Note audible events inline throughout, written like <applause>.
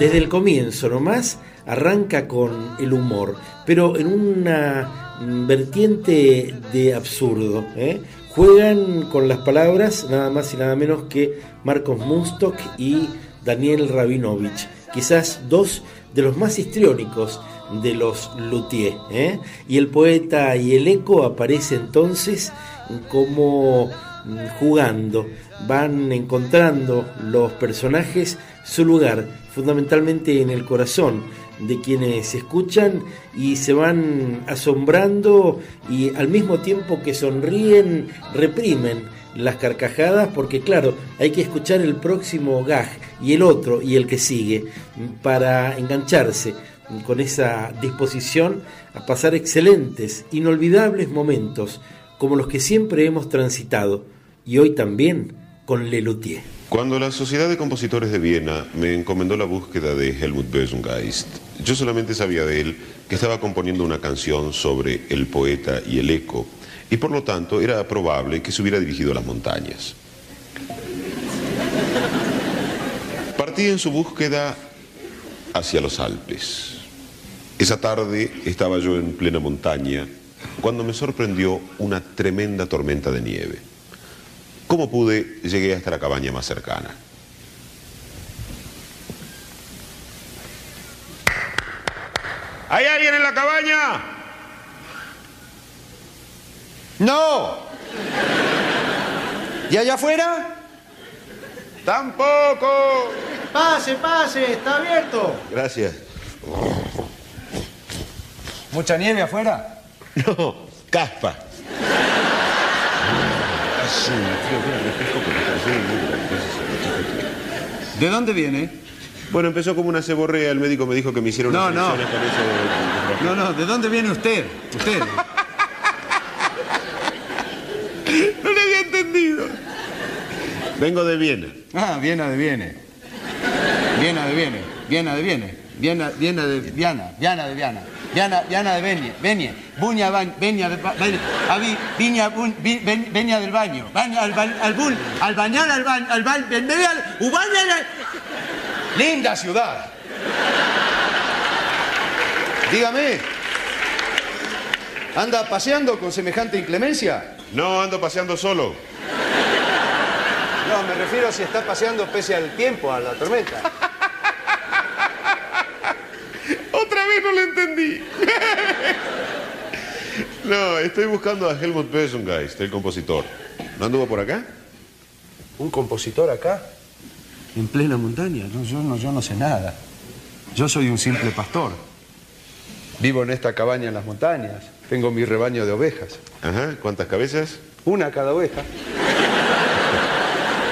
Desde el comienzo nomás arranca con el humor, pero en una vertiente de absurdo. ¿eh? Juegan con las palabras nada más y nada menos que Marcos Mustok y Daniel Rabinovich, quizás dos de los más histriónicos de los luthier. ¿eh? Y el poeta y el eco aparece entonces como mm, jugando, van encontrando los personajes su lugar, fundamentalmente en el corazón de quienes escuchan y se van asombrando y al mismo tiempo que sonríen, reprimen las carcajadas porque claro, hay que escuchar el próximo gag y el otro y el que sigue para engancharse con esa disposición a pasar excelentes, inolvidables momentos como los que siempre hemos transitado y hoy también con Lelutier. Cuando la Sociedad de Compositores de Viena me encomendó la búsqueda de Helmut Bösengeist, yo solamente sabía de él que estaba componiendo una canción sobre el poeta y el eco, y por lo tanto era probable que se hubiera dirigido a las montañas. Partí en su búsqueda hacia los Alpes. Esa tarde estaba yo en plena montaña cuando me sorprendió una tremenda tormenta de nieve. ¿Cómo pude? Llegué hasta la cabaña más cercana. ¿Hay alguien en la cabaña? ¡No! ¿Y allá afuera? ¡Tampoco! Pase, pase, está abierto. Gracias. ¿Mucha nieve afuera? No, caspa. ¿De dónde viene? Bueno, empezó como una ceborrea. El médico me dijo que me hiciera unas No, no. inyecciones con eso. de- No, no, ¿de dónde viene usted? Usted. <laughs> No le había entendido. Vengo de Viena. Ah, Viena de Viene. Viena de Viene. Viena de Viene. Viena, Viena de Viana. Viana de Viana. Viana, Viana de Benie. Benie. Buña, ba- Benia. Avi, Viña, bun, vi- ben- Benia del baño. Baña, al, ba- al bun, al bañar, al baño, al baño, al, ubaña, al- Linda ciudad. Dígame. ¿Anda paseando con semejante inclemencia? No, ando paseando solo. No, me refiero a si está paseando pese al tiempo, a la tormenta. Otra vez no le entendí. <laughs> No, estoy buscando a Helmut Bösengeist, el compositor. ¿No anduvo por acá? ¿Un compositor acá? ¿En plena montaña? No, yo no, yo no sé nada. Yo soy un simple pastor. Vivo en esta cabaña en las montañas. Tengo mi rebaño de ovejas. Ajá, ¿cuántas cabezas? Una cada oveja.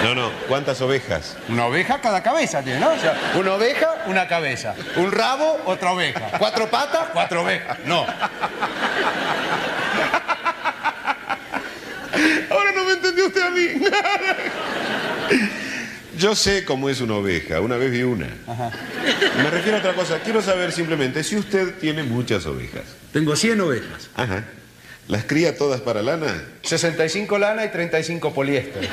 <laughs> No, no, ¿cuántas ovejas? Una oveja cada cabeza tiene, ¿no? O sea, una oveja, una cabeza. Un rabo, otra oveja. Cuatro patas, cuatro ovejas. No. <laughs> Ahora no me entendió usted a mí. <laughs> Yo sé cómo es una oveja, una vez vi una. Me refiero a otra cosa. Quiero saber simplemente si usted tiene muchas ovejas. Tengo 100 ovejas. Ajá. ¿Las cría todas para lana? 65 lana y 35 poliéster.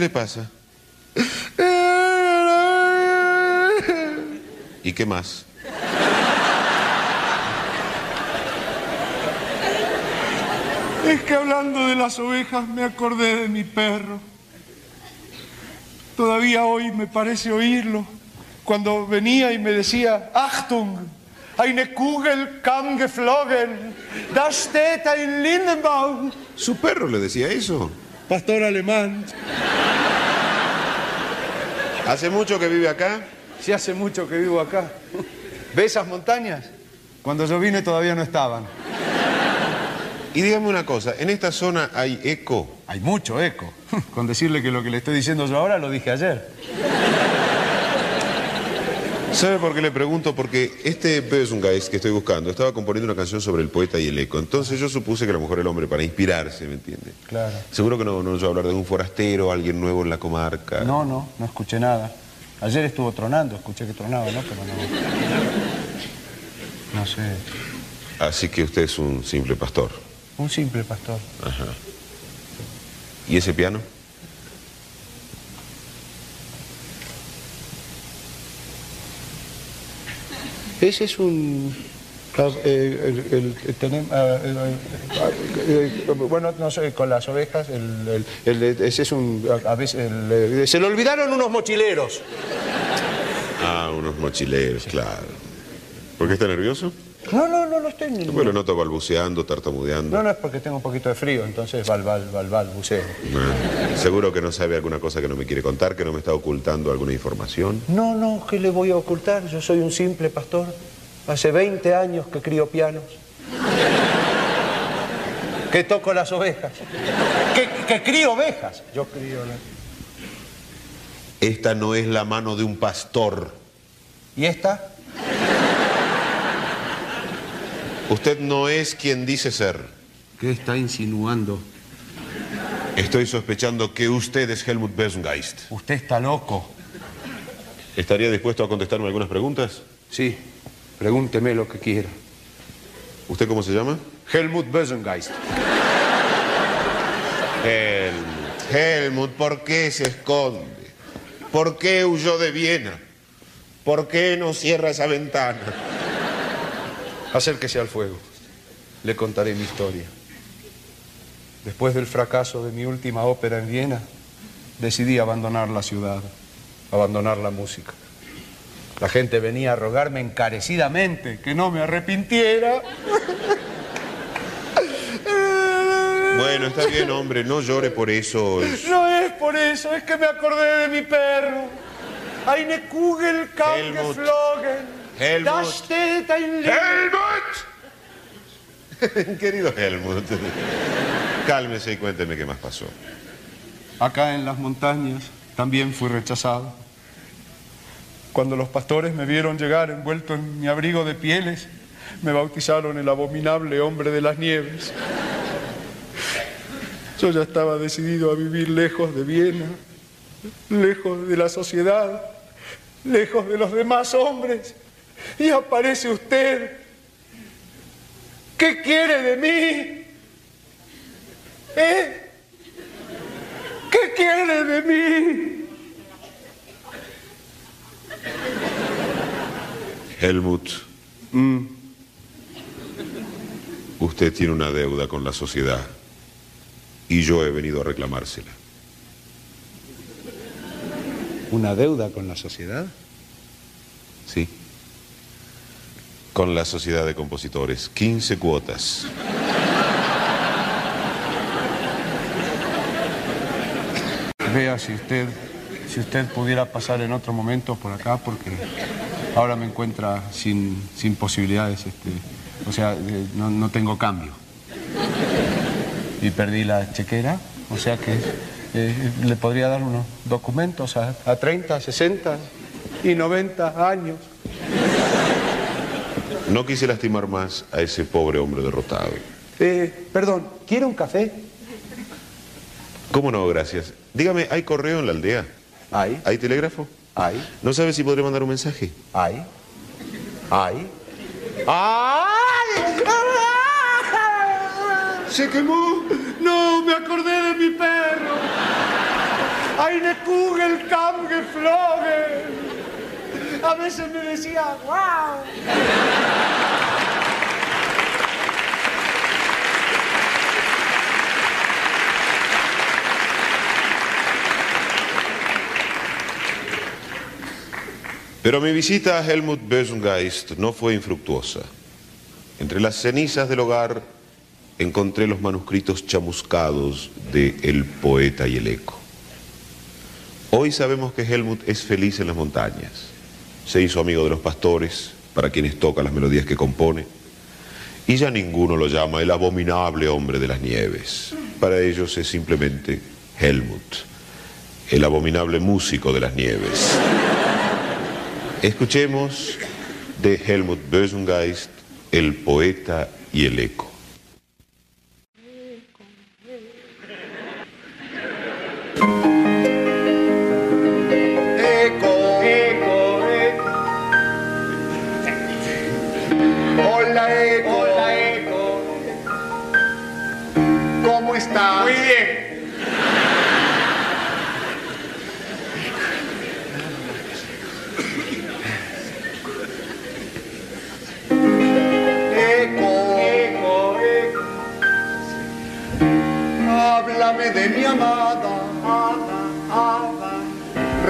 ¿Qué le pasa? <laughs> ¿Y qué más? Es que hablando de las ovejas me acordé de mi perro. Todavía hoy me parece oírlo cuando venía y me decía, Achtung, eine Kugel kam geflogen, da steht ein Lindenbaum. ¿Su perro le decía eso? Pastor alemán. ¿Hace mucho que vive acá? Si hace mucho que vivo acá. ¿Ve esas montañas? Cuando yo vine todavía no estaban. Y dígame una cosa, ¿en esta zona hay eco? Hay mucho eco. Con decirle que lo que le estoy diciendo yo ahora lo dije ayer. ¿Sabe por qué le pregunto? Porque este Besengeist que estoy buscando estaba componiendo una canción sobre el poeta y el eco. Entonces yo supuse que a lo mejor el hombre para inspirarse, ¿me entiende? Claro. Seguro que no, no oyó hablar de un forastero, alguien nuevo en la comarca. No, no, no escuché nada. Ayer estuvo tronando, escuché que tronaba, ¿no? Pero no. No sé. Así que usted es un simple pastor. Un simple pastor. Ajá. ¿Y ese piano? Ese es un... el- el- bueno, no sé, con las ovejas, el, el- el- ese es un... A, veces... el, se le olvidaron unos mochileros. Ah, unos mochileros, claro. ¿Por qué está nervioso? No, no, no, no estoy... ni- Bueno, lo noto balbuceando, tartamudeando. No, no, es porque tengo un poquito de frío, entonces val, val, val, val, buceo. Ah, Seguro que no sabe alguna cosa que no me quiere contar, que no me está ocultando alguna información. No, no, ¿qué le voy a ocultar? Yo soy un simple pastor. Hace 20 años que crío pianos. Que toco las ovejas. Que, que crío ovejas. Yo crío las... Esta no es la mano de un pastor. ¿Y esta? Usted no es quien dice ser. ¿Qué está insinuando? Estoy sospechando que usted es Helmut Besengeist. Usted está loco. ¿Estaría dispuesto a contestarme algunas preguntas? Sí, pregúnteme lo que quiera. ¿Usted cómo se llama? Helmut Besengeist. Helmut. Helmut, ¿por qué se esconde? ¿Por qué huyó de Viena? ¿Por qué no cierra esa ventana? Acérquese al fuego. Le contaré mi historia. Después del fracaso de mi última ópera en Viena, decidí abandonar la ciudad, abandonar la música. La gente venía a rogarme encarecidamente que no me arrepintiera. Bueno, está bien, hombre, no llore por eso. Es- No es por eso, es que me acordé de mi perro. Eine Kugel Helmut. geflogen. Helmut. Da steht ein Lied. ¡Helmut! <laughs> Querido Helmut, cálmese y cuénteme qué más pasó. Acá en las montañas también fui rechazado. Cuando los pastores me vieron llegar envuelto en mi abrigo de pieles, me bautizaron el abominable hombre de las nieves. Yo ya estaba decidido a vivir lejos de Viena, lejos de la sociedad, lejos de los demás hombres. Y aparece usted. ¿Qué quiere de mí? ¿Eh? ¿Qué quiere de mí? Helmut, usted tiene una deuda con la sociedad y yo he venido a reclamársela. ¿Una deuda con la sociedad? Sí. Con la sociedad de compositores, 15 cuotas. Vea si usted, si usted pudiera pasar en otro momento por acá, porque ahora me encuentra sin, sin posibilidades, este, o sea, eh, no, no tengo cambio. Y perdí la chequera, o sea que eh, le podría dar unos documentos a, a 30, 60 y 90 años. No quise lastimar más a ese pobre hombre derrotado. Eh, perdón, ¿quiere un café? ¿Cómo no? Gracias. Dígame, ¿hay correo en la aldea? Hay, ¿Hay telégrafo? hay, ¿No sabe si podré mandar un mensaje? hay, hay. ¡Ay! ¿Se quemó? No, me acordé de mi perro. Eine Kugel kam geflogen. <laughs> A veces me decía, wow. Pero mi visita a Helmut Besengeist no fue infructuosa. Entre las cenizas del hogar encontré los manuscritos chamuscados de El poeta y el eco. Hoy sabemos que Helmut es feliz en las montañas. Se hizo amigo de los pastores, para quienes toca las melodías que compone. Y ya ninguno lo llama el abominable hombre de las nieves. Para ellos es simplemente Helmut, el abominable músico de las nieves. Escuchemos de Helmut Bösengeist, El poeta y el eco.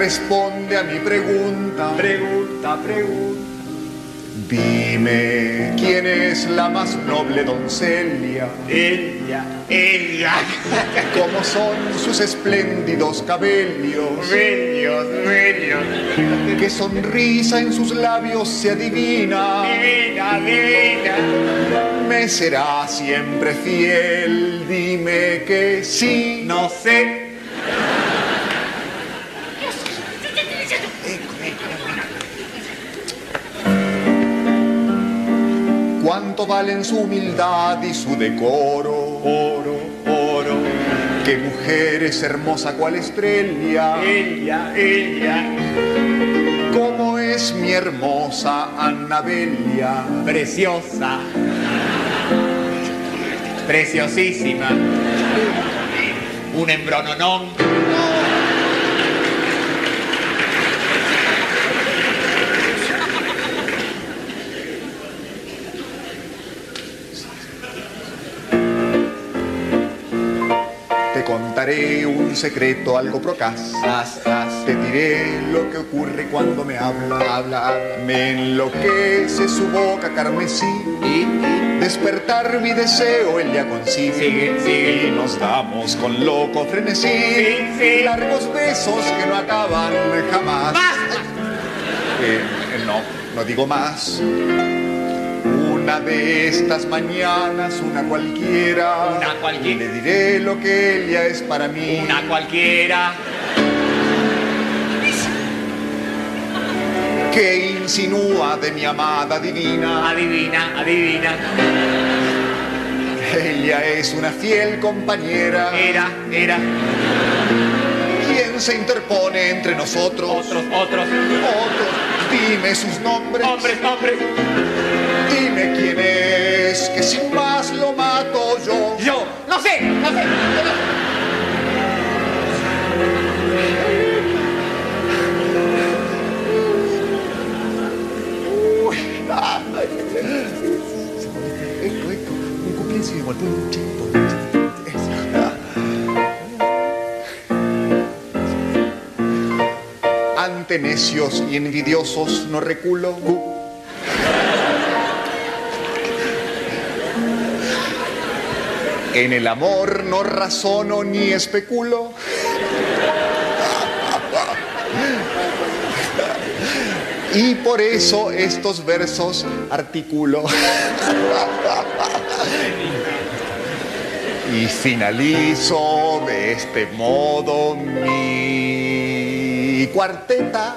Responde a mi pregunta. Pregunta, pregunta. Dime quién es la más noble doncella. Ella, ella. <laughs> ¿Cómo son sus espléndidos cabellos? Bellos, bellos. Qué sonrisa en sus labios se adivina. Divina, divina. Me será siempre fiel. Dime que sí. No sé. Valen su humildad y su decoro. Oro, oro. Qué mujer es hermosa cual estrella. Ella, ella. Cómo es mi hermosa Annabelia. Preciosa. Preciosísima. Un embrononón. Contaré un secreto algo procaz. Te diré lo que ocurre cuando me habla. Habla. Me enloquece su boca carmesí. Y, despertar mi deseo él ya consigue. Sigue, sigue. Y nos damos con loco frenesí. Largos besos que no acaban jamás. Eh, eh, no, no digo más. Una de estas mañanas, una cualquiera. Una cualquiera. Le diré lo que ella es para mí. Una cualquiera. Que insinúa de mi amada divina. Adivina, adivina. Ella es una fiel compañera. Era, era. ¿Quién se interpone entre nosotros? Otros, otros. Otros. Dime sus nombres. Hombres, hombres. Dime quién es, que sin más lo mato yo. Yo. No sé, no sé. Ecco, un cumpleaños di qualcuno un cento. Ante necios y envidiosos no reculo. En el amor no razono ni especulo. Y por eso estos versos articulo. Y finalizo de este modo mi cuarteta.